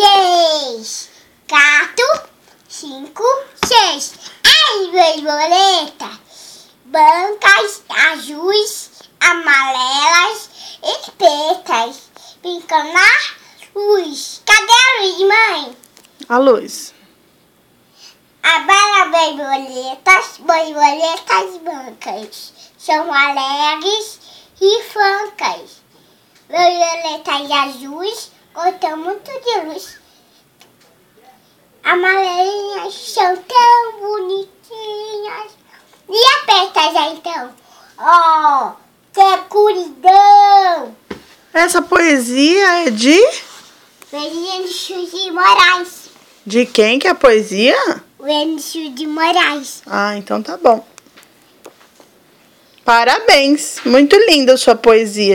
três, quatro, cinco, seis. As borboletas brancas, azuis, amarelas e pretas brincam na luz. Cadê a luz, mãe? A luz. Agora borboletas, borboletas brancas são alegres e francas. Borboletas azuis gostam muito de luz. Amarelinhas são tão bonitinhas. E a pretas então? Oh, que escuridão! Essa poesia é de. Vinícius de Moraes. De quem que é a poesia? Vinícius de Moraes. Ah, então tá bom. Parabéns. Muito linda a sua poesia.